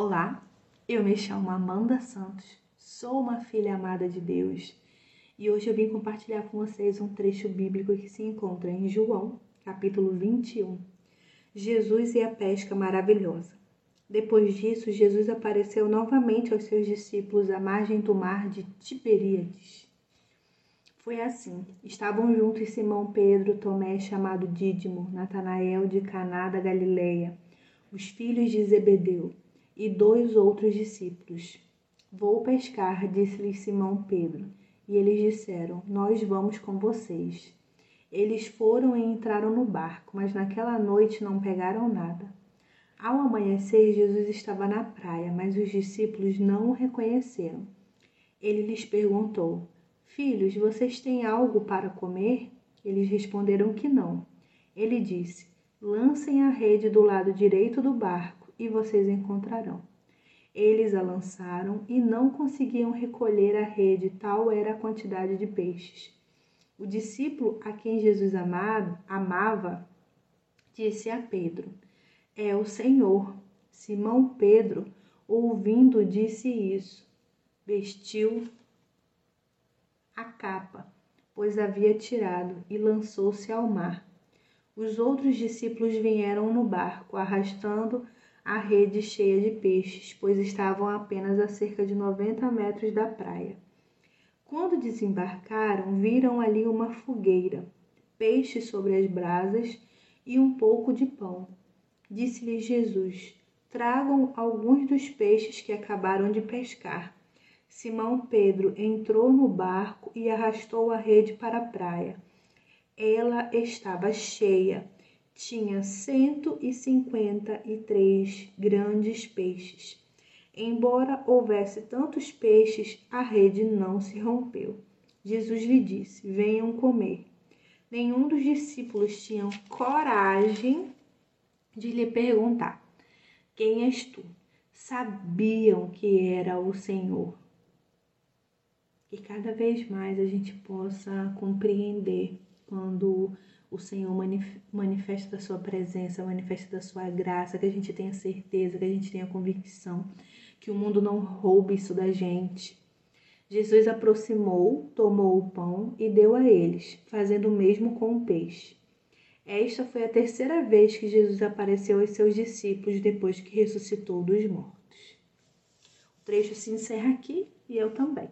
Olá, eu me chamo Amanda Santos, sou uma filha amada de Deus e hoje eu vim compartilhar com vocês um trecho bíblico que se encontra em João, capítulo 21. Jesus e a pesca maravilhosa. Depois disso, Jesus apareceu novamente aos seus discípulos à margem do mar de Tiberíades. Foi assim: estavam juntos Simão Pedro, Tomé, chamado Dídimo, Natanael de Caná da Galileia, os filhos de Zebedeu e dois outros discípulos. Vou pescar, disse-lhes Simão Pedro. E eles disseram: Nós vamos com vocês. Eles foram e entraram no barco, mas naquela noite não pegaram nada. Ao amanhecer, Jesus estava na praia, mas os discípulos não o reconheceram. Ele lhes perguntou: Filhos, vocês têm algo para comer? Eles responderam que não. Ele disse: Lancem a rede do lado direito do barco e vocês encontrarão. Eles a lançaram e não conseguiam recolher a rede, tal era a quantidade de peixes. O discípulo a quem Jesus amado, amava disse a Pedro: É o Senhor. Simão Pedro, ouvindo, disse isso. Vestiu a capa, pois havia tirado, e lançou-se ao mar. Os outros discípulos vieram no barco, arrastando a rede cheia de peixes, pois estavam apenas a cerca de 90 metros da praia. Quando desembarcaram, viram ali uma fogueira, peixes sobre as brasas e um pouco de pão. Disse-lhes Jesus: Tragam alguns dos peixes que acabaram de pescar. Simão Pedro entrou no barco e arrastou a rede para a praia. Ela estava cheia tinha cento e cinquenta e três grandes peixes. Embora houvesse tantos peixes, a rede não se rompeu. Jesus lhe disse: Venham comer. Nenhum dos discípulos tinha coragem de lhe perguntar: Quem és tu? Sabiam que era o Senhor. Que cada vez mais a gente possa compreender quando o Senhor manifesta da sua presença, manifesta da sua graça, que a gente tenha certeza, que a gente tenha convicção, que o mundo não roube isso da gente. Jesus aproximou, tomou o pão e deu a eles, fazendo o mesmo com o peixe. Esta foi a terceira vez que Jesus apareceu aos seus discípulos depois que ressuscitou dos mortos. O trecho se encerra aqui e eu também.